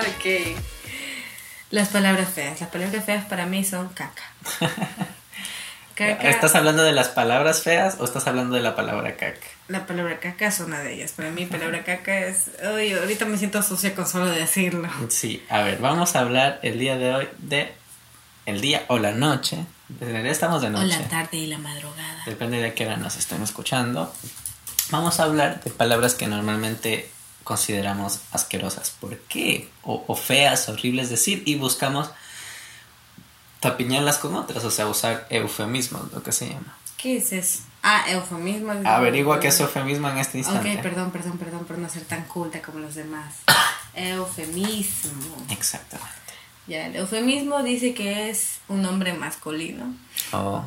ok. Las palabras feas. Las palabras feas para mí son caca. caca. ¿Estás hablando de las palabras feas o estás hablando de la palabra caca? La palabra caca es una de ellas. Para mí, palabra caca es. Uy, ahorita me siento sucia con solo decirlo. Sí, a ver, vamos a hablar el día de hoy de el día o la noche. En realidad estamos de noche. O la tarde y la madrugada. Depende de qué hora nos estén escuchando. Vamos a hablar de palabras que normalmente consideramos asquerosas. ¿Por qué? O, feas, horribles decir. Y buscamos tapiñarlas con otras, o sea, usar eufemismos, lo que se llama. ¿Qué es eso? Ah, eufemismo. Averigua qué es eufemismo en este instante. Ok, perdón, perdón, perdón por no ser tan culta como los demás. eufemismo. Exactamente. Ya, el eufemismo dice que es un nombre masculino. Oh.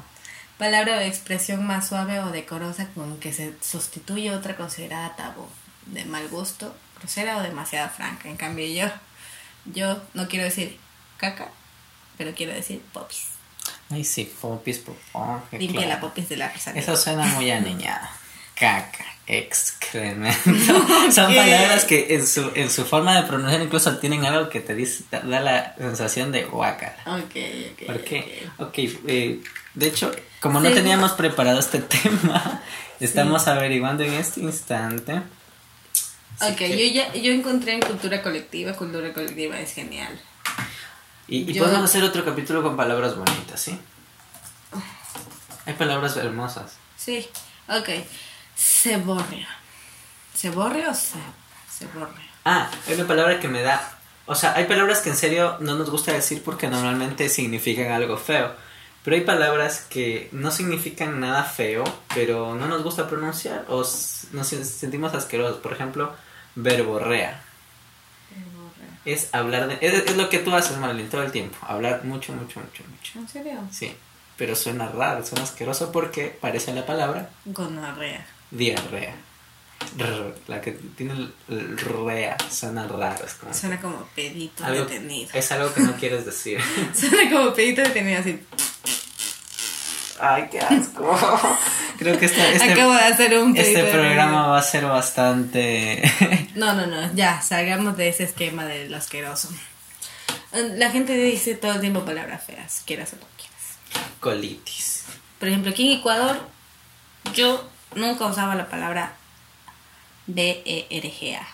Palabra o expresión más suave o decorosa con que se sustituye otra considerada tabú de mal gusto, grosera o demasiado franca. En cambio yo, yo no quiero decir caca, pero quiero decir popis. Ay, sí, popis, popis. Limpia la popis de la Rosalía. Eso suena muy aniñado. Caca, excremento. Son palabras que en su, en su forma de pronunciar incluso tienen algo que te dice, da la sensación de guacara. Ok, ok. ¿Por qué? Ok, eh, de hecho, como no teníamos preparado este tema, estamos averiguando en este instante ok, yo ya yo encontré en cultura colectiva, cultura colectiva es genial. Y, podemos hacer otro capítulo con palabras bonitas, ¿sí? Hay palabras hermosas. Sí, ok. Ceborria. ¿Ceborria o se, ceborria? Ah, hay una palabra que me da... O sea, hay palabras que en serio no nos gusta decir porque normalmente significan algo feo. Pero hay palabras que no significan nada feo, pero no nos gusta pronunciar o nos sentimos asquerosos. Por ejemplo, verborrea. Verborrea. Es hablar de... Es, lo que tú haces, Marilyn, todo el tiempo. Hablar mucho, mucho, mucho, mucho. ¿En serio? Sí. Pero suena raro, suena asqueroso porque parece la palabra... Gonorrea. Diarrea. la que tiene el, rea suena raro. suena como pedito detenido. Es algo que no quieres decir. suena como pedito detenido así. Ay, qué asco. Creo que este, este, Acabo de hacer un este programa va a ser bastante... no, no, no, ya, salgamos de ese esquema del asqueroso. La gente dice todo el tiempo palabras feas, quieras o no quieras. Colitis. Por ejemplo, aquí en Ecuador, yo nunca usaba la palabra B-E-R-G-A.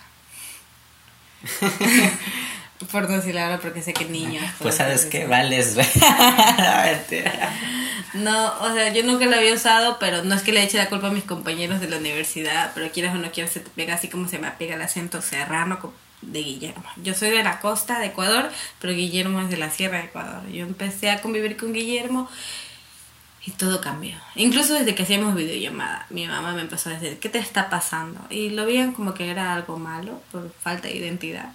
Por no decirlo ahora porque sé que niños. Pues sabes que vales. no, o sea, yo nunca lo había usado, pero no es que le eche la culpa a mis compañeros de la universidad, pero quieras o no quieras se te pega así como se me pega el acento serrano de Guillermo. Yo soy de la costa de Ecuador, pero Guillermo es de la sierra de Ecuador. Yo empecé a convivir con Guillermo y todo cambió. Incluso desde que hacíamos videollamada, mi mamá me empezó a decir, ¿qué te está pasando? Y lo veían como que era algo malo, por falta de identidad.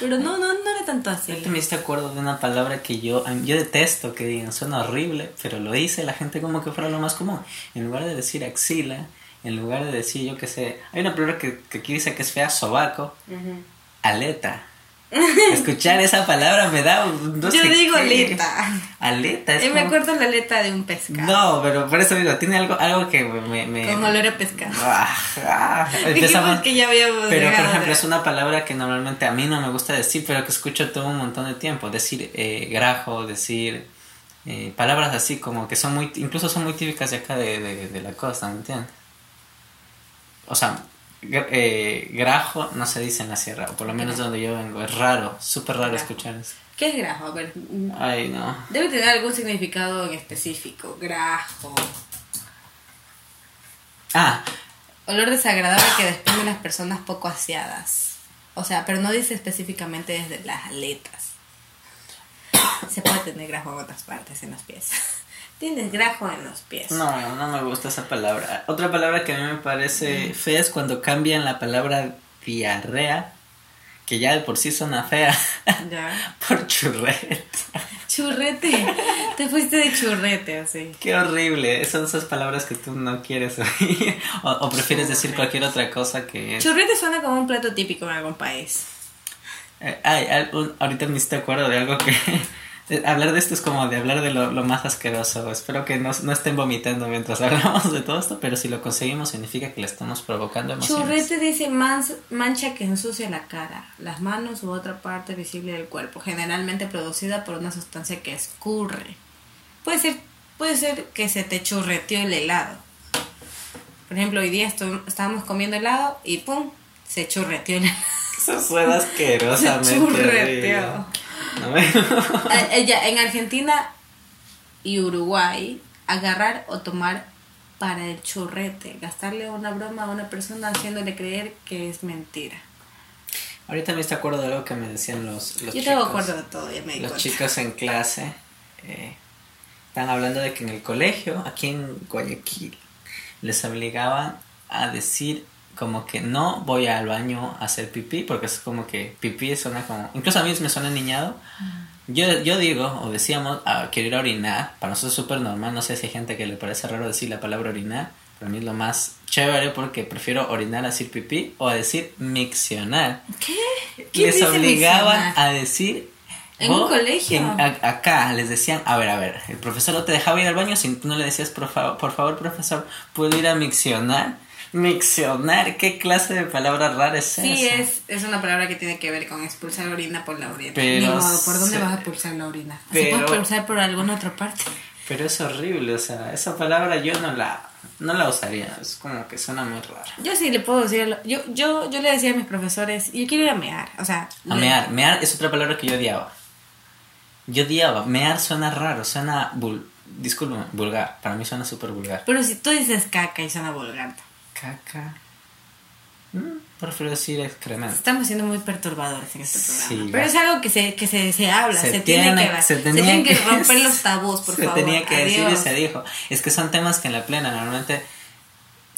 Pero no, no, no era tanto así. Yo me diste acuerdo de una palabra que yo, yo detesto que digan, suena horrible, pero lo hice la gente como que fuera lo más común. En lugar de decir axila, en lugar de decir, yo qué sé, hay una palabra que, que aquí dice que es fea, sobaco, aleta. Escuchar esa palabra me da Yo digo aleta. Aleta. Es me acuerdo la aleta de un pescado. No, pero por eso digo, tiene algo, algo que me... me... Como olor a pescado. Ah, empezamos... que ya habíamos Pero por ejemplo, es una palabra que normalmente a mí no me gusta decir, pero que escucho todo un montón de tiempo. Decir eh, grajo, decir... Eh, palabras así como que son muy... Incluso son muy típicas de acá de, de, de la costa, ¿me entiendes? O sea, eh, grajo no se dice en la sierra, o por lo menos donde yo vengo. Es raro, súper raro escuchar eso. ¿Qué es grajo? A ver. Ay, no. Debe tener algún significado en específico. Grajo. Ah. Olor desagradable que desprenden las personas poco aseadas. O sea, pero no dice específicamente desde las aletas. Se puede tener grajo en otras partes, en los pies. Tienes grajo en los pies. No, no me gusta esa palabra. Otra palabra que a mí me parece fea es cuando cambian la palabra diarrea, que ya de por sí suena fea, ya. por churrete. Churrete. Te fuiste de churrete, así. Qué horrible. Son esas palabras que tú no quieres oír. O, prefieres decir cualquier otra cosa que Churrete suena como un plato típico en algún país. Eh, ay, ahorita me hiciste acuerdo de algo que Hablar de esto es como de hablar de lo, lo más asqueroso. Espero que no, no estén vomitando mientras hablamos de todo esto, pero si lo conseguimos significa que le estamos provocando emociones. Churrete dice mans- mancha que ensucia la cara, las manos u otra parte visible del cuerpo, generalmente producida por una sustancia que escurre. Puede ser, puede ser que se te churreteó el helado. Por ejemplo, hoy día estu- estábamos comiendo helado y ¡pum! Se churreteó el helado. Eso suena asquerosamente. Churreteo. horrible. No me- Eh, en Argentina y Uruguay, agarrar o tomar para el churrete, gastarle una broma a una persona haciéndole creer que es mentira. Ahorita me estoy acuerdo de algo que me decían los, los Yo chicos. tengo acuerdo de todo, ya me di Los cuenta. chicos en clase eh, están hablando de que en el colegio, aquí en Guayaquil, les obligaban a decir como que no voy al baño a hacer pipí, porque es como que pipí suena como... Incluso a mí me suena niñado. Yo, yo digo, o decíamos, ah, quiero ir a orinar, para nosotros es súper normal, no sé si hay gente que le parece raro decir la palabra orinar, para mí es lo más chévere porque prefiero orinar a decir pipí o a decir miccionar. ¿Qué? ¿Quién Les obligaban miccionar? a decir... ¿En un colegio? en- a- acá les decían, a ver, a ver, el profesor no te dejaba ir al baño si tú no le decías, por favor, por favor profesor, ¿puedo ir a miccionar? Miccionar, ¿qué clase de palabra rara es Sí, esa? es, es una palabra que tiene que ver con expulsar orina por la orina. Pero Ni modo, ¿por dónde se- vas a expulsar la orina? ¿Se puede expulsar por alguna otra parte? Pero es horrible, o sea, esa palabra yo no la, no la usaría, es como que suena muy rara. Yo sí le puedo decir, yo, yo, yo le decía a mis profesores, yo quiero ir a mear, o sea... A le- mear, mear es otra palabra que yo odiaba. Yo odiaba, mear suena raro, suena, vul disculpa, vulgar, para mí suena súper vulgar. Pero si tú dices caca y suena vulgar. Caca. Mm, prefiero decir excremento. Estamos siendo muy perturbadores en este Sí, programa. Pero va. es algo que se, que se, se habla, se, Se tiene, tiene- que, se se tienen que que- romper los tabús, por se favor. tenía que decir y Adiós. se dijo. Es que son temas que en la plena normalmente.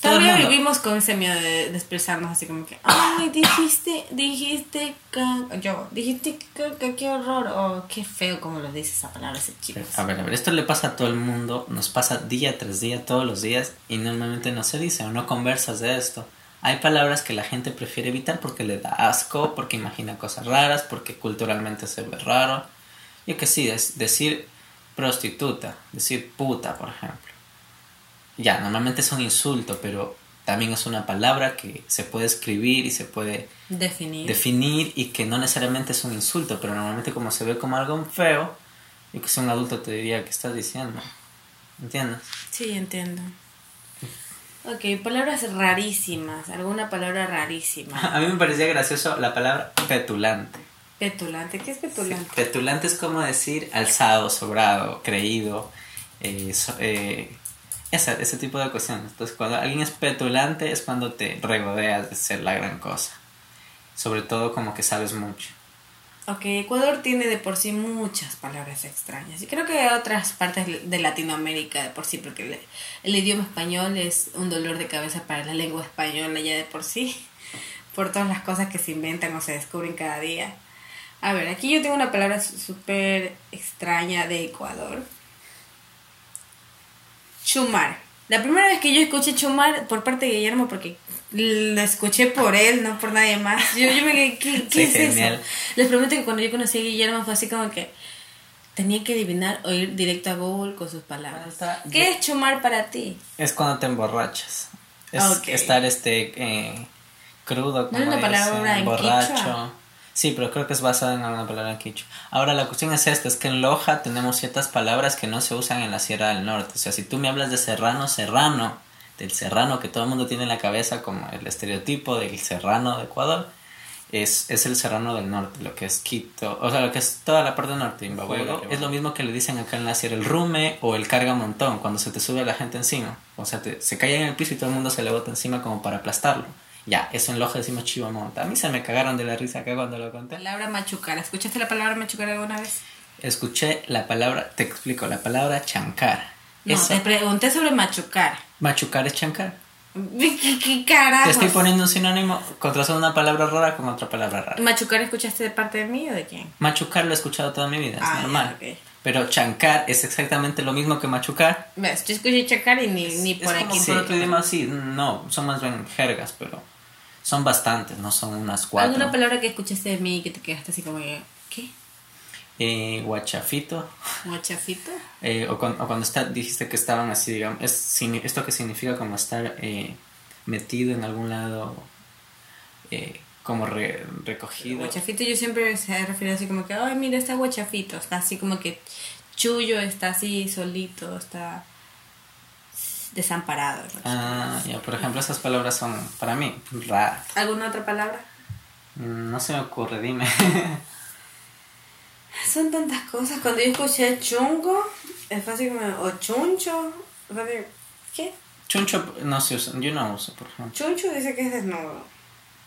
Todavía vivimos con ese miedo de, de expresarnos así como que, ay, dijiste, dijiste caca, yo, dijiste caca, qué horror, o qué feo como lo dice esa palabra ese chico. A ver, a ver, esto le pasa a todo el mundo, nos pasa día tras día, todos los días, y normalmente no se dice o no conversas de esto. Hay palabras que la gente prefiere evitar porque le da asco, porque imagina cosas raras, porque culturalmente se ve raro. Yo que sí, es decir prostituta, decir puta, por ejemplo. Ya, normalmente es un insulto, pero también es una palabra que se puede escribir y se puede Definir. definir y que no necesariamente es un insulto, pero normalmente como se ve como algo feo, y que si un adulto te diría que estás diciendo. ¿Entiendes? sí, entiendo. Ok, palabras rarísimas, alguna palabra rarísima. A mí me parecía gracioso la palabra petulante. Petulante, ¿qué es petulante? Petulante es como decir alzado, sobrado, creído, eh, so- eh, esa- ese tipo de cuestiones. Entonces, cuando alguien es petulante es cuando te regodeas de ser la gran cosa. Sobre todo como que sabes mucho. Ok, Ecuador tiene de por sí muchas palabras extrañas. Y creo que otras partes de Latinoamérica de por sí, porque el, el idioma español es un dolor de cabeza para la lengua española ya de por sí, por todas las cosas que se inventan o se descubren cada día. A ver, aquí yo tengo una palabra súper extraña de Ecuador. Chumar. La primera vez que yo escuché chumar por parte de Guillermo, porque lo escuché por él, no por nadie más. Yo, yo me quedé, ¿qué, es genial. eso? Les prometo que cuando yo conocí a Guillermo fue así como que tenía que adivinar o ir directo a Google con sus palabras. Está- ¿Qué es chumar para ti? Es cuando te emborrachas. Es estar este eh, crudo, como ¿No es una dicen, palabra en borracho. quichua? Sí, pero creo que es basada en alguna palabra en quichua. Ahora la cuestión es esta, es que en Loja tenemos ciertas palabras que no se usan en la Sierra del Norte. O sea, si tú me hablas de serrano, serrano, del serrano que todo el mundo tiene en la cabeza como el estereotipo del serrano de Ecuador, es, es el serrano del norte, lo que es Quito, o sea, lo que es toda la parte norte de. Es lo mismo que le dicen acá en la sierra el rume o el carga montón, cuando se te sube la gente encima. O sea, te- se cae en el piso y todo el mundo se le bota encima como para aplastarlo. Ya, eso en Loja decimos chivamonta. A mí se me cagaron de la risa acá cuando lo conté. Palabra machucar. ¿Escuchaste la palabra machucar alguna vez? Escuché la palabra, te explico, la palabra chancar. No, Eso, te pregunté sobre machucar. machucar es chancar. ¿Qué, qué carajos? Te estoy poniendo un sinónimo, contrastando una palabra rara con otra palabra rara. ¿Machucar escuchaste de parte de mí o de quién? Machucar lo he escuchado toda mi vida, es Ah, normal. ya, ok. Pero chancar es exactamente lo mismo que machucar. ¿Ves? Yo escuché chacar y ni, ni por es aquí. como por por otro idioma sí, no, son más bien jergas, pero son bastantes, no son unas cuatro. ¿Alguna palabra que escuchaste de mí que te quedaste así como que, ¿qué? Eh, guachafito. Guachafito. Eh, o, cuando, o cuando está, dijiste que estaban así, digamos, es, esto que significa como estar eh, metido en algún lado, eh, como re- recogido. Guachafito yo siempre se referido así como que, ay, mira, está guachafito. Está así como que chullo, está así solito, está desamparado. ¿no? Ah, ya, por ejemplo, esas palabras son para mí raras. ¿Alguna otra palabra? Mm, No se me ocurre, dime. Son tantas cosas. Cuando yo escuché chungo, es fácil como, o chuncho, fácil- ¿qué? Chuncho no se usa, yo no uso, por ejemplo. Chuncho dice que es desnudo.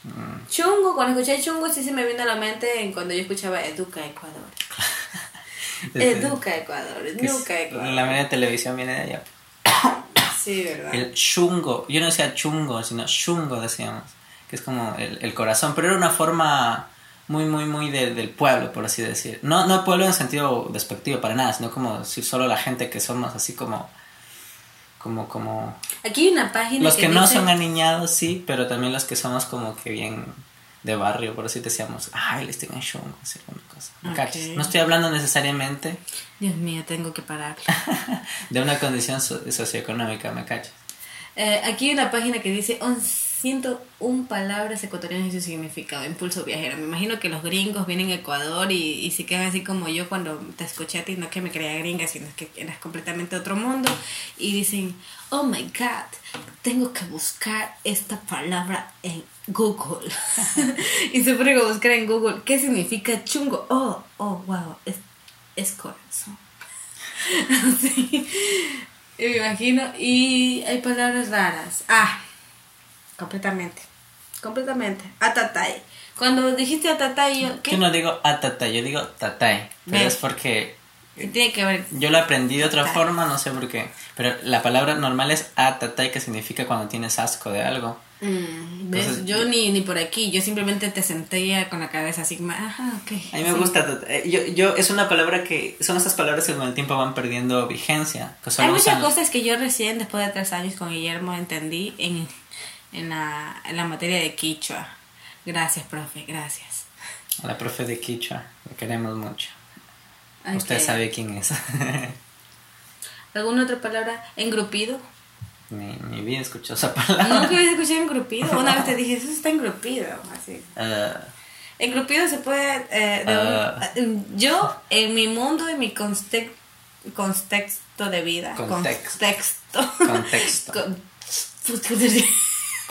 Mm. Chungo, cuando escuché chungo sí se me vino a la mente en cuando yo escuchaba Educa Ecuador. Educa Ecuador, Educa Ecuador. La media televisión viene de allá. Sí, ¿verdad? El chungo, yo no decía chungo, sino chungo decíamos, que es como el, el corazón, pero era una forma muy, muy, muy de- del pueblo, por así decir. No, no pueblo en sentido despectivo para nada, sino como decir solo la gente que somos así como, como, como... Aquí hay una página Los que no dice- son aniñados, sí, pero también los que somos como que bien de barrio, por así decíamos, ay, les tengo en chungo, así alguna cosa. ¿Me Ok. cachas? No estoy hablando necesariamente Dios mío, tengo que parar. de una condición so- socioeconómica, ¿me cachas? Eh, aquí hay una página que dice 101 palabras ecuatorianas y su significado, impulso viajero. Me imagino que los gringos vienen a Ecuador y, y se quedan así como yo cuando te escuché a ti, no que me creía gringa, sino que eras completamente otro mundo. Y dicen, oh my god, tengo que buscar esta palabra en Google. y se ponen a buscar en Google, ¿qué significa chungo? Oh, oh, wow, es, es corazón. Me imagino. Y hay palabras raras. Ah, completamente. Completamente. Atatay. Cuando dijiste atatay, yo. ¿Qué? Yo no digo atatay, yo digo tatay. Pero Ve. es porque ¿Qué tiene que ver? yo lo aprendí de otra Tatay. forma, no sé por qué. Pero la palabra normal es atatay, que significa cuando tienes asco de algo. Mm, ¿ves? Entonces, yo ni, ni por aquí. Yo simplemente te senté con la cabeza así. Ajá, ok. A mí me sí. gusta tatay. Yo, yo, es una palabra que. Son esas palabras que con el tiempo van perdiendo vigencia. Que Hay muchas usan- cosas que yo recién, después de tres años con Guillermo, entendí en, en, la, en la materia de Quichua. Gracias, profe, gracias. A la profe de Quichua, lo queremos mucho. Usted sabe quién es. ¿Alguna otra palabra? Engrupido. mi, mi vida escuchó esa palabra. Nunca había escuchado engrupido. Una vez te dije, eso está engrupido. Así. Ah, Engrupido se puede. eh, de un- Ah. yo, en mi mundo, en mi conste- contexto de vida. Context. Contexto. Contexto. Con-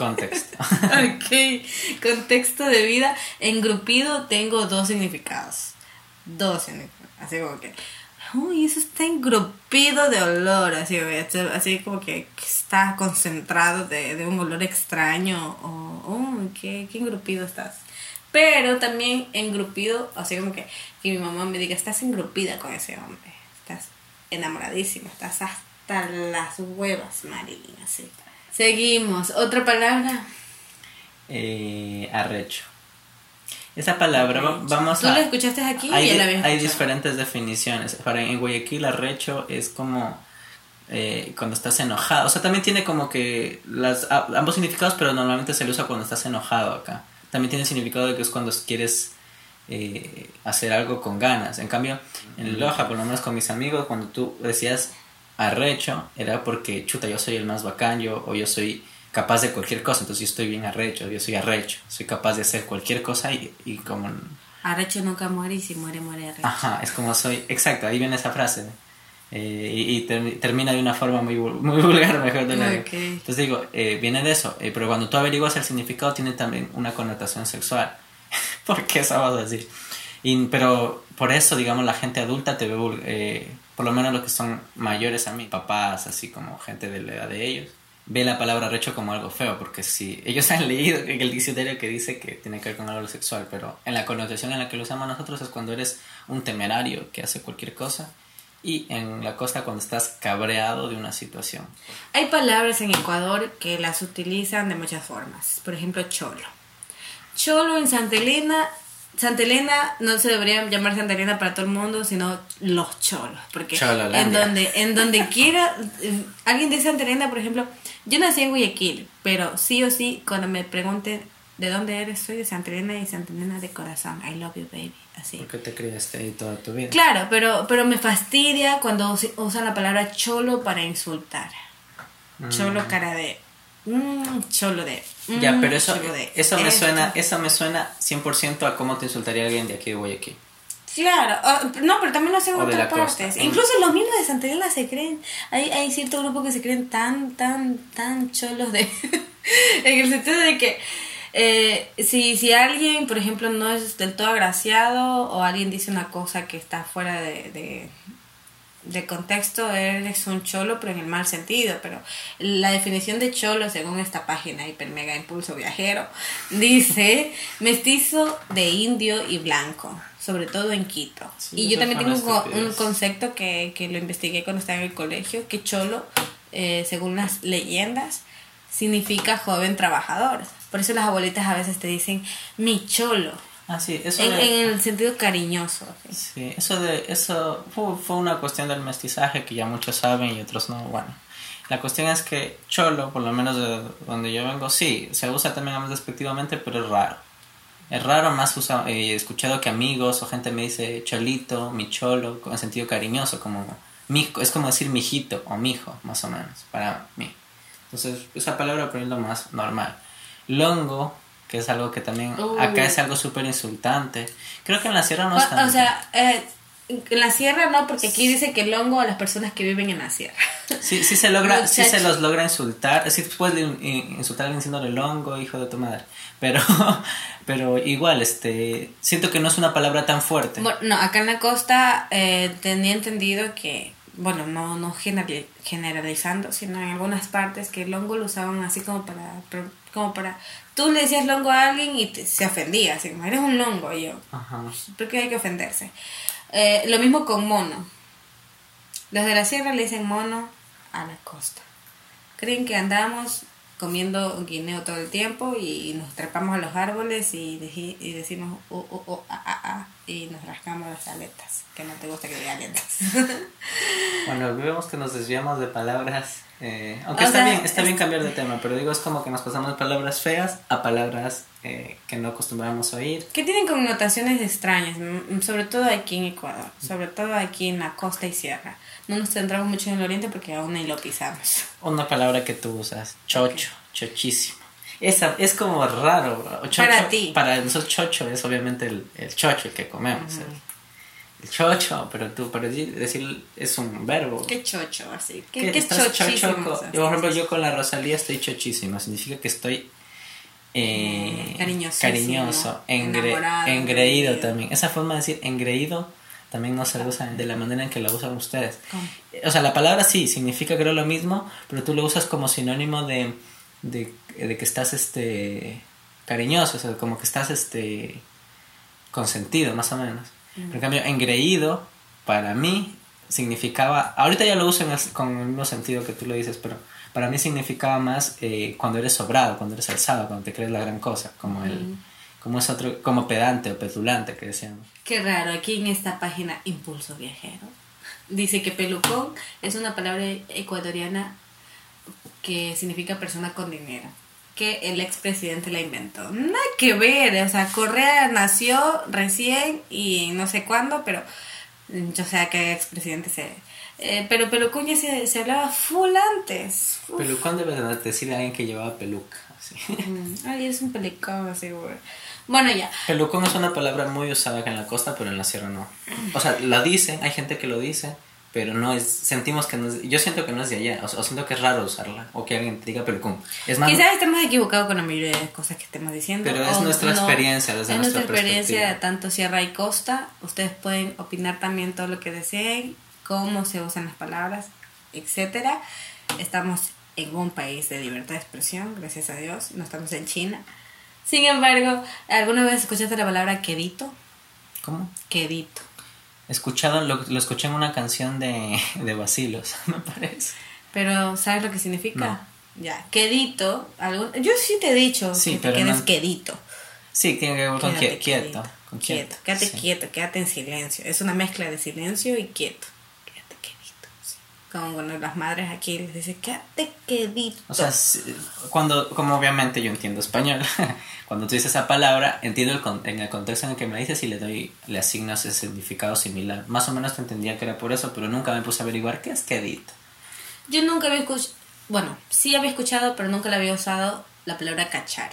contexto. ok. Contexto de vida. Engrupido tengo dos significados. Dos significados. Así como que. Uy, eso está engrupido de olor. Así, así como que está concentrado de, de un olor extraño. O, oh, qué, qué engrupido estás. Pero también engrupido, así como que, que mi mamá me diga, estás engrupida con ese hombre. Estás enamoradísima. Estás hasta las huevas, Marilyn. Así. Seguimos. ¿Otra palabra? Eh, arrecho. Esa palabra, va- vamos ¿Tú a... la escuchaste aquí hay, ya la habías hay escuchado? diferentes definiciones. Para en Guayaquil arrecho es como eh, cuando estás enojado. O sea, también tiene como que las a- ambos significados, pero normalmente se le usa cuando estás enojado acá. También tiene significado de que es cuando quieres eh, hacer algo con ganas. En cambio, en Loja, por lo menos con mis amigos, cuando tú decías arrecho, era porque chuta, yo soy el más bacán, yo, o yo soy capaz de cualquier cosa, entonces yo estoy bien arrecho, yo soy arrecho, soy capaz de hacer cualquier cosa y, y como Arrecho nunca muere y si muere, muere arrecho. Ajá, es como soy. Exacto, ahí viene esa frase. Eh, y y ter- termina de una forma muy, muy vulgar, mejor de la Ok. Entonces digo, eh, viene de eso. eh, pero cuando tú averiguas el significado, tiene también una connotación sexual. ¿Por qué eso vas a decir? Y, pero por eso, digamos, la gente adulta te ve, eh, por lo menos los que son mayores a mí, papás, así como gente de la edad de ellos, ve la palabra recho como algo feo, porque si ellos han leído el diccionario que dice que tiene que ver con algo sexual, pero en la connotación en la que lo usamos nosotros es cuando eres un temerario que hace cualquier cosa, y en la cosa cuando estás cabreado de una situación. Hay palabras en Ecuador que las utilizan de muchas formas. Por ejemplo, cholo. Cholo en Santa Elena. Santa Elena no se debería llamar Santa Elena para todo el mundo, sino los cholos. Porque en donde, en donde quiera, eh, alguien de Santa Elena, por ejemplo, yo nací en Guayaquil, pero sí o sí, cuando me pregunten ¿de dónde eres? Soy de Santa Elena y Santa Elena de corazón. I love you, baby. Así. Porque te criaste ahí toda tu vida. Claro, pero, pero me fastidia cuando us- usan la palabra cholo para insultar. Cholo cara de... mm, cholo de... mm, Ya, pero eso, de eso me esto. suena, eso me suena 100% a cómo te insultaría alguien de aquí de Guayaquil. Claro, no, pero también lo hacen en otras partes. Mm. Incluso los mismos de Santa Elena se creen. Hay, hay cierto grupo que se creen tan, tan, tan cholos de. en el sentido de que. eh, si, si alguien, por ejemplo, no es del todo agraciado o alguien dice una cosa que está fuera de, de, de contexto, eres un cholo, pero en el mal sentido. Pero la definición de cholo, según esta página Hiper Mega Impulso Viajero, dice mestizo de indio y blanco, sobre todo en Quito. Sí, y yo también tengo un, un concepto que, que lo investigué cuando estaba en el colegio, que cholo, eh, según las leyendas, significa joven trabajador. Por eso las abuelitas a veces te dicen mi cholo, Ah, sí, eso en, de, en el sentido cariñoso. ¿sí? sí, eso de, eso fue, fue una cuestión del mestizaje que ya muchos saben y otros no, bueno. La cuestión es que cholo, por lo menos de donde yo vengo, sí, se usa también más despectivamente, pero es raro. Es raro, más usa, eh, he escuchado que amigos o gente me dice cholito, mi cholo, con sentido cariñoso, como mijo, es como decir mijito o mijo, más o menos, para mí. Entonces, esa palabra lo más normal. Longo, que es algo que también acá es algo súper insultante. Creo que en la sierra no es O, tan... o sea, eh, en la sierra no, porque aquí dice que el hongo a las personas que viven en la sierra. Sí, sí se logra, sí se los logra insultar, sí puedes in- in- insultar a alguien diciéndole longo, hijo de tu madre, pero, pero igual, este, siento que no es una palabra tan fuerte. Bueno, no, acá en la costa eh, tenía entendido que, bueno, no, no generali- generalizando, sino en algunas partes que el hongo lo usaban así como para, como para, tú le decías longo a alguien y te- se ofendía, así como, eres un longo, y yo, Ajá. ¿por qué hay que ofenderse? Eh, lo mismo con mono. Los de la sierra le dicen mono a la costa. Creen que andamos comiendo guineo todo el tiempo y nos trepamos a los árboles y, deji- y decimos oh, oh, oh, ah, ah, ah, y nos rascamos las aletas, que no te gusta que diga aletas. Bueno, vemos que nos desviamos de palabras, eh, aunque O está sea, bien, está es- bien cambiar de tema, pero digo, es como que nos pasamos de palabras feas a palabras eh, que no acostumbramos a oír. que tienen connotaciones extrañas, mm, sobre todo aquí en Ecuador, sobre todo aquí en la costa y sierra. No nos centramos mucho en el oriente porque aún ahí lo pisamos. Una palabra que tú usas, chocho, chochísimo. Esa es como raro. chocho- Para ti. Para nosotros chocho es obviamente el, el chocho, el que comemos. el, el chocho, pero tú, para decir, es un verbo. Qué chocho, así. Qué, ¿Qué qué chochísimo chocho? Yo, por ejemplo, yo con la Rosalía estoy chochísimo. Significa que estoy eh, Mm, cariñoso, engre- engreído también. Esa forma de decir engreído también no se usa de la manera en que la usan ustedes. ¿Cómo? O sea, la palabra sí significa creo lo mismo, pero tú lo usas como sinónimo de, de, de que estás este cariñoso, o sea, como que estás este consentido, más o menos. Pero en cambio, engreído, para mí, significaba, ahorita ya lo uso en el- con el mismo sentido que tú lo dices, pero para mí significaba más eh, cuando eres sobrado, cuando eres alzado, cuando te crees la gran cosa, como el, como es otro, como pedante o petulante que decíamos. Qué raro, aquí en esta página Impulso Viajero dice que pelucón es una palabra ecuatoriana que significa persona con dinero. Que el expresidente la inventó. Nada que ver, o sea, Correa nació recién y no sé cuándo, pero yo sé que expresidente se... eh, pero pelucón ya se, se hablaba full antes. Uf. Pelucón debe de decirle a alguien que llevaba peluca. así. Mm, Ay, es un pelicón así, güey. Bueno, ya. Pelucón es una palabra muy usada acá en la costa, pero en la sierra no. O sea, la dicen, hay gente que lo dice, pero no es, sentimos que no es, yo siento que no es de allá, o, o siento que es raro usarla, o que alguien te diga pelucón. Es más, Quizás estemos equivocados con la mayoría de cosas que estemos diciendo. Pero es nuestra experiencia, desde es nuestra nuestra experiencia de tanto sierra y costa. Ustedes pueden opinar también todo lo que deseen, cómo se usan las palabras, etcétera. Estamos en un país de libertad de expresión, gracias a Dios. No estamos en China. Sin embargo, ¿alguna vez escuchaste la palabra quedito? ¿cómo? Quedito. Escuchado, lo, lo escuché en una canción de, de Basilos, me parece. Pero, ¿sabes lo que significa? Ya, quedito. algún- Yo sí te he dicho Sí, que te quedes no- quedito. Sí, tiene que ver con quieto. quieto, quédate sí. quieto, quédate en silencio. Es una mezcla de silencio y quieto. Como cuando las madres aquí les dicen, quédate quedito. O sea, cuando, como obviamente yo entiendo español, cuando tú dices esa palabra, entiendo el con- en el contexto en el que me dices y le doy, le asigno ese significado similar. Más o menos te entendía que era por eso, pero nunca me puse a averiguar qué es quedito. Yo nunca había escuchado, bueno, sí había escuchado, pero nunca la había usado la palabra cachar.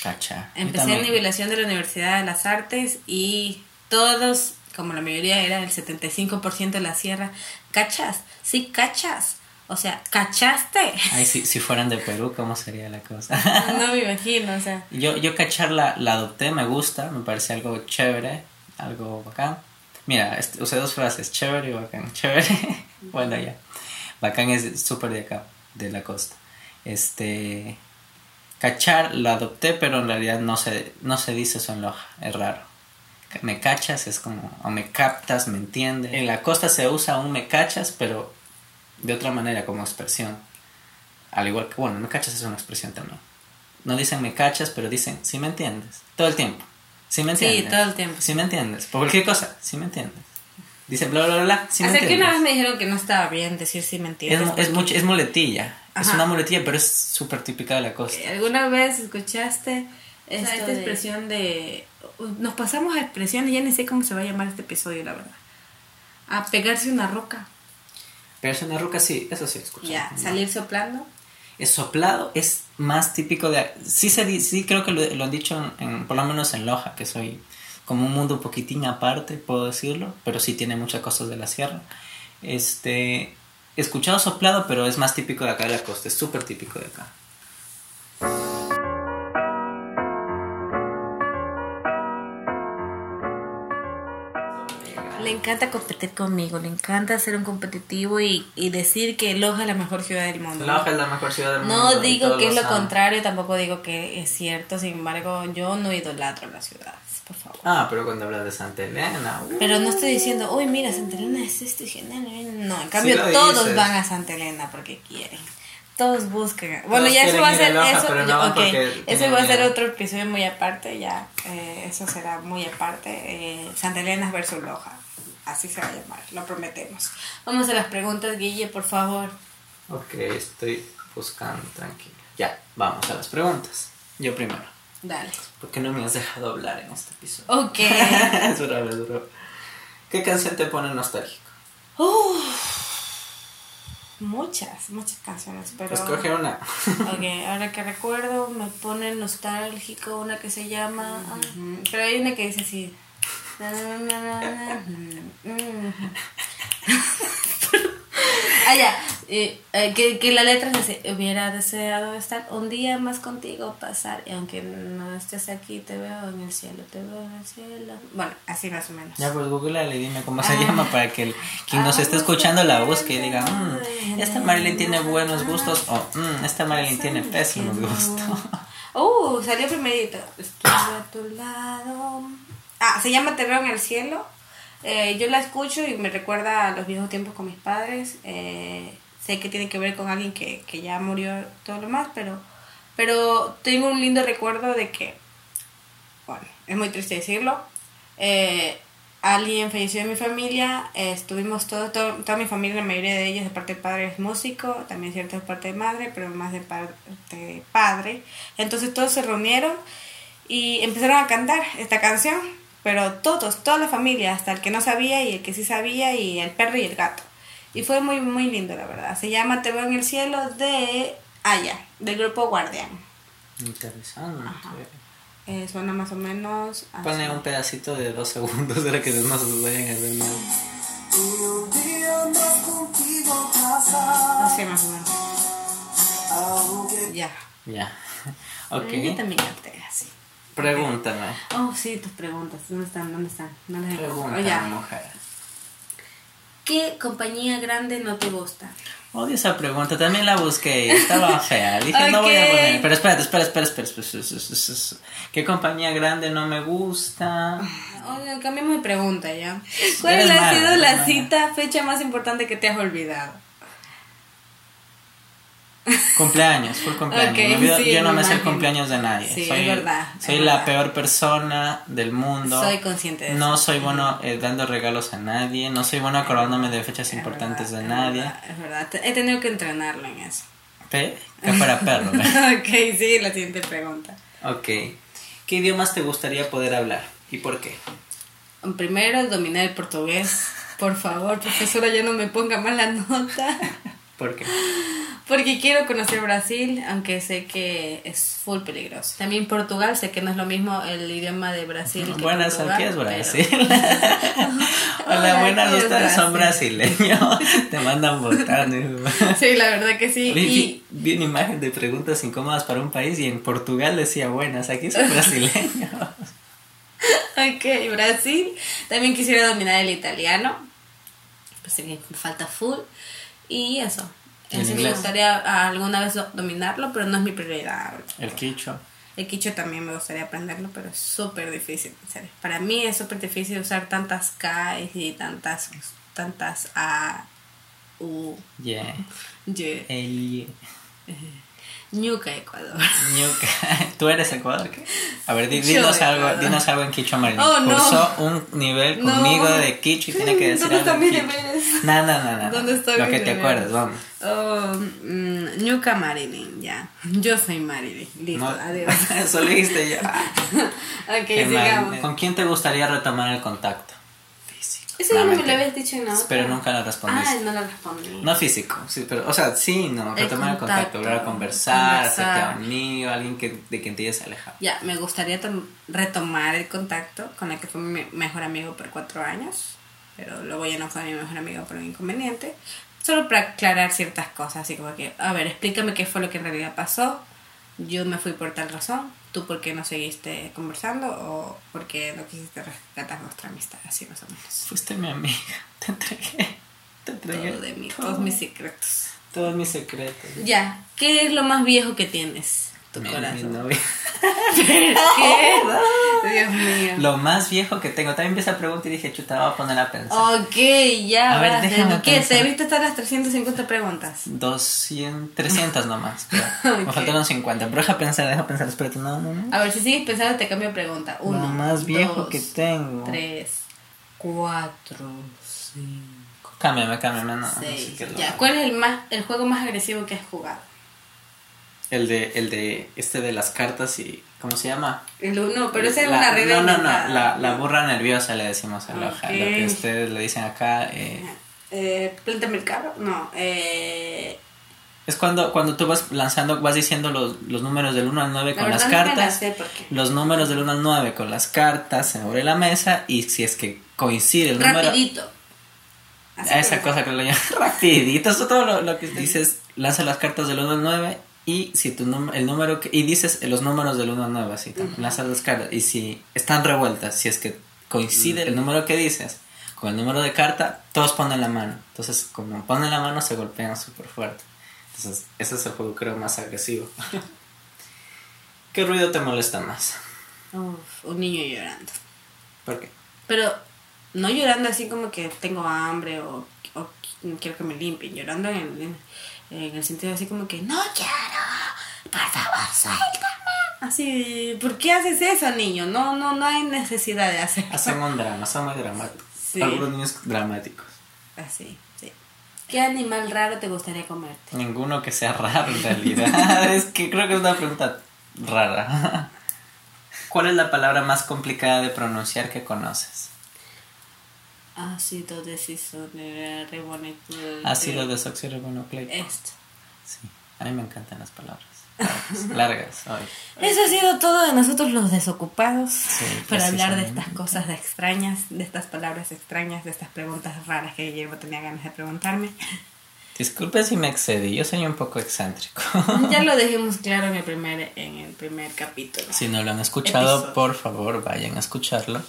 Cacha. Yo Empecé en nivelación de la Universidad de las Artes y todos, como la mayoría era el 75% de la sierra, ¿cachas? Sí, cachas. O sea, ¿cachaste? Ay, si, si fueran de Perú, ¿cómo sería la cosa? No me imagino, o sea. Yo, yo cachar la, la adopté, me gusta, me parece algo chévere, algo bacán. Mira, usé dos frases, chévere y bacán. Chévere, bueno ya. Bacán es súper de acá, de la costa. Este, cachar lo adopté, pero en realidad no se, no se dice eso en Loja, es raro. Me cachas es como, o me captas, me entiendes. En la costa se usa un me cachas, pero de otra manera, como expresión. Al igual que, bueno, me cachas es una expresión también. No dicen me cachas, pero dicen sí me entiendes. Todo el tiempo. Sí me Sí, entiendes. todo el tiempo. Sí me entiendes. Por cualquier cosa, sí me entiendes. Dicen bla bla bla, bla sí me Hasta que entiendes. una vez me dijeron que no estaba bien decir si me Es, entiendes. es, mucho, es muletilla. Es una muletilla, pero es súper típica de la costa. ¿Alguna vez escuchaste esta de- expresión de... Nos pasamos a expresiones, ya ni sé cómo se va a llamar este episodio, la verdad. A pegarse una roca. Es una ruca, sí, eso sí escucho. Ya, salir soplando. Es soplado, es más típico de... Sí, se, sí creo que lo, lo han dicho, en, en- por lo menos en Loja, que soy como un mundo un poquitín aparte, puedo decirlo, pero sí tiene muchas cosas de la sierra. Este, escuchado soplado, pero es más típico de acá de la costa, es súper típico de acá. Le encanta competir conmigo, le encanta ser un competitivo y, y decir que Loja es la mejor ciudad del mundo. Loja es la mejor ciudad del mundo. No digo que es lo saben. contrario, tampoco digo que es cierto, sin embargo, yo no idolatro las ciudades, por favor. Ah, pero cuando hablas de Santa Elena... uh, Pero no estoy diciendo, uy, mira, Santa Elena es esto y genial. No, en cambio, lo todos dices. van a Santa Elena porque quieren. Todos buscan. Bueno, Todos ya eso va a ser. Loja, eso, no yo- van ok, porque eso va a ser otro episodio muy aparte, ya. eh, eso será muy aparte. eh, Santa Elena versus Loja. Así se va a llamar, lo prometemos. Vamos a las preguntas, Guille, por favor. Ok, estoy buscando, tranquilo. Ya, vamos a las preguntas. Yo primero. Dale. ¿Por qué no me has dejado hablar en este episodio? Ok. es bravo, es bravo. ¿Qué canción te pone nostálgico? muchas, muchas canciones, pero. Escoge una. Ok, ahora que recuerdo, me pone nostálgico una que se llama. ah, pero hay una que dice así. Ah, ya. eh, eh, que, que la letra dice: Hubiera deseado estar un día más contigo, pasar. Y aunque no estés aquí, te veo en el cielo, te veo en el cielo. Bueno, así más o menos. Ya, pues google y dime cómo se Ah. llama para que el- quien nos esté escuchando la busque y diga: "Mm, Esta Marilyn tiene buenos gustos o "Mm, esta Marilyn tiene pésimos gustos. Uh, salió primerito. Estuve a tu lado. Ah, se llama Te veo en el cielo. Eh, yo la escucho y me recuerda a los viejos tiempos con mis padres. Eh, sé que tiene que ver con alguien que, que ya murió todo lo más, pero, pero tengo un lindo recuerdo de que, bueno, es muy triste decirlo. eh, alguien falleció de mi familia, estuvimos todos, todo- toda mi familia, la mayoría de ellos de parte de padre es músico, también cierto de parte de madre, pero más de parte de padre. Entonces todos se reunieron y empezaron a cantar esta canción, pero todos, toda la familia, hasta el que no sabía y el que sí sabía y el perro y el gato. Y fue muy, muy lindo, la verdad. Se llama Te veo en el cielo de Aya, del grupo Guardián. Interesante. Eh, suena más o menos así. Pone un pedacito de dos segundos de lo que no se vayan a hacer mal. Así más o menos. Ya. Ya. Ok. Yo también canté así. Pregúntame. Oh, sí, tus preguntas. ¿Dónde están? ¿Dónde están? No las Pregúntame, oh, mujer. ¿Qué compañía grande no te gusta? Odio esa pregunta, también la busqué, estaba fea. Dije, no voy a poner. Pero espérate, espera, espera, espera, espera, ¿Qué compañía grande no me gusta? Oye, cambiemos de pregunta ya. ¿Cuál ha sido la cita, fecha más importante que te has olvidado? Cumpleaños, full cumpleaños. Olvido- sí, yo no me sé el cumpleaños de nadie. Sí, soy, es verdad, Soy es la verdad. peor persona del mundo. Soy consciente de eso. No soy bueno eh, dando regalos a nadie. No soy bueno acordándome de fechas Es importantes verdad, de es nadie. verdad, Es verdad, he tenido que entrenarlo en eso. Pe- Que fuera perro. ok, sí, la siguiente pregunta. ok. ¿Qué idiomas te gustaría poder hablar? ¿Y por qué? Primero, dominar el portugués. Por favor, profesora, ya no me ponga mala nota. ¿Por qué? Porque quiero conocer Brasil, aunque sé que es full peligroso. También Portugal, sé que no es lo mismo el idioma de Brasil. que Buenas, Portugal, aquí es pero- Brasil. Hola, Hola, buenas, ustedes son Brasil. brasileños. Te mandan votando. Sí, la verdad que sí. Vi, Y vi- una imagen de preguntas incómodas para un país y en Portugal decía buenas, aquí son brasileños. Ok, Brasil. También quisiera dominar el italiano. Pues que falta full. Y eso. ¿Y el Eso me inglés? gustaría ah, alguna vez do- dominarlo, pero no es mi prioridad. El quicho. El quicho también me gustaría aprenderlo, pero es súper difícil. en. Para mí es súper difícil usar tantas K y tantas, tantas A, U, Yeah. Y. El Ñuca, Ecuador. Ñuca. ¿Tú eres Ecuador? ¿Qué? A ver, di- dinos Ecuador. algo, dinos algo en quicho marino. Oh, no. Cursó un nivel No. conmigo de quicho y tiene que decir ¿Dónde algo quicho. deberes? No, no, no, no. ¿Dónde están Lo mis que te acuerdas, vamos. Oh, mm, Ñuca Marilyn, ya. Yo soy Marilyn. Listo, No, adiós. Eso lo dijiste ya. ok, sigamos. ¿Con quién te gustaría retomar el contacto? Eso No, me lo habías dicho en la otra. Pero nunca lo respondiste. Ah, no lo respondí. No físico, sí, pero, o sea, sí, no, retomar el contacto, volver a conversar, hacerte amigo, alguien que, de quien te hayas alejado. Ya, me gustaría tom- retomar el contacto con el que fue mi mejor amigo por cuatro años, pero luego ya no fue mi mejor amigo por un inconveniente. Solo para aclarar ciertas cosas, así como que, a ver, explícame qué fue lo que en realidad pasó. Yo me fui por tal razón, tú por qué no seguiste conversando o por qué no quisiste rescatar nuestra amistad, así más o menos. Fuiste mi amiga, te entregué, te entregué Todo de mí, todo, todos mis secretos. todos mis secretos. Ya, ¿qué es lo más viejo que tienes? Tu Mi- mi corazón. novia. ¿Qué? Dios mío. Lo más viejo que tengo, también empecé a preguntar y dije, chuta, voy a poner a pensar. Ok, ya. A ver, déjame ¿Qué? pensar. ¿Te viste hasta las 350 preguntas? 200, 300 nomás. pero Me faltaron 50, pero deja pensar, deja pensar, espérate, no, no, no. A ver, si sigues pensando, te cambio de pregunta. Uno. Lo más viejo dos, que tengo. Tres. Cuatro. Cinco. Cámbiame, cámbiame, no. no sé seis. es lo ya. ¿Cuál es el, más, el juego más agresivo que has jugado? El de, el de, este de las cartas y, ¿cómo se llama? El uno, pero esa es La- una regla No, no, no, la, la burra nerviosa le decimos a la hoja. Lo que ustedes le dicen acá. eh, Eh, plántame el carro. No. Eh, es cuando, cuando tú vas lanzando, vas diciendo los, los números del 1 al 9 la con las verdad no la cartas. sé porque. Los números del 1 al 9 con las cartas sobre la mesa. Y si es que coincide el número. Rapidito. Esa cosa que lo llaman rapidito. Eso todo lo, lo que dices, lanza las cartas del 1 al 9 y si tu el número que, y dices los números del 1 al 9 así, lanzas las cartas y si están revueltas, si es que coincide el número que dices con el número de carta, todos ponen la mano. Entonces, como ponen la mano se golpean súper fuerte. Entonces, ese es el juego creo más agresivo. ¿Qué ruido te molesta más? Uf, un niño llorando. ¿Por qué? Pero no llorando así como que tengo hambre o, o quiero que me limpien. Llorando en, en, en el sentido así como que no quiero, por favor, suéltame. Así, ¿por qué haces eso, niño? No, no, no hay necesidad de hacer Hacen un drama, son muy dramáticos. Sí. Algunos niños dramáticos. Así, sí. ¿Qué animal raro te gustaría comerte? Ninguno que sea raro en realidad. es que creo que es una pregunta rara. ¿Cuál es la palabra más complicada de pronunciar que conoces? Ácido decisoneribonucleico. Ácido desoxirribonucleico. Esto. Sí, a mí me encantan las palabras. Largas, ay. Eso ha sido todo de nosotros los desocupados para hablar de estas cosas de extrañas, de estas palabras extrañas, de estas preguntas raras que Guillermo tenía ganas de preguntarme. Disculpe si me excedí, yo soy un poco excéntrico. Ya lo dejamos claro en el primer, en el primer capítulo. Si no lo han escuchado, Episodio. por favor vayan a escucharlo.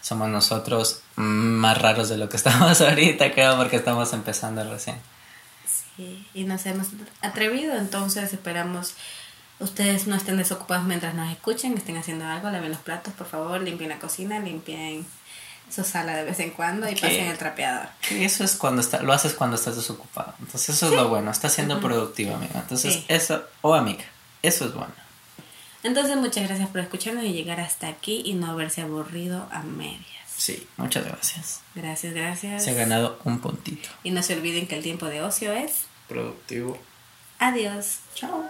Somos nosotros más raros de lo que estamos ahorita, creo, porque estamos empezando recién. Y nos hemos atrevido, entonces esperamos ustedes no estén desocupados mientras nos escuchen, estén haciendo algo, laven los platos, por favor, limpien la cocina, limpien Eso sala de vez en cuando y ¿Qué? pasen el trapeador. Eso es cuando está, lo haces cuando estás desocupado. Entonces eso es lo bueno, estás siendo productivo, amiga. Entonces Sí. eso, o amiga, eso es bueno. Entonces, muchas gracias por escucharnos y llegar hasta aquí y no haberse aburrido a medias. Sí, muchas gracias. Gracias, gracias. Se ha ganado un puntito. Y no se olviden que el tiempo de ocio es. Productivo. Adiós. Chao.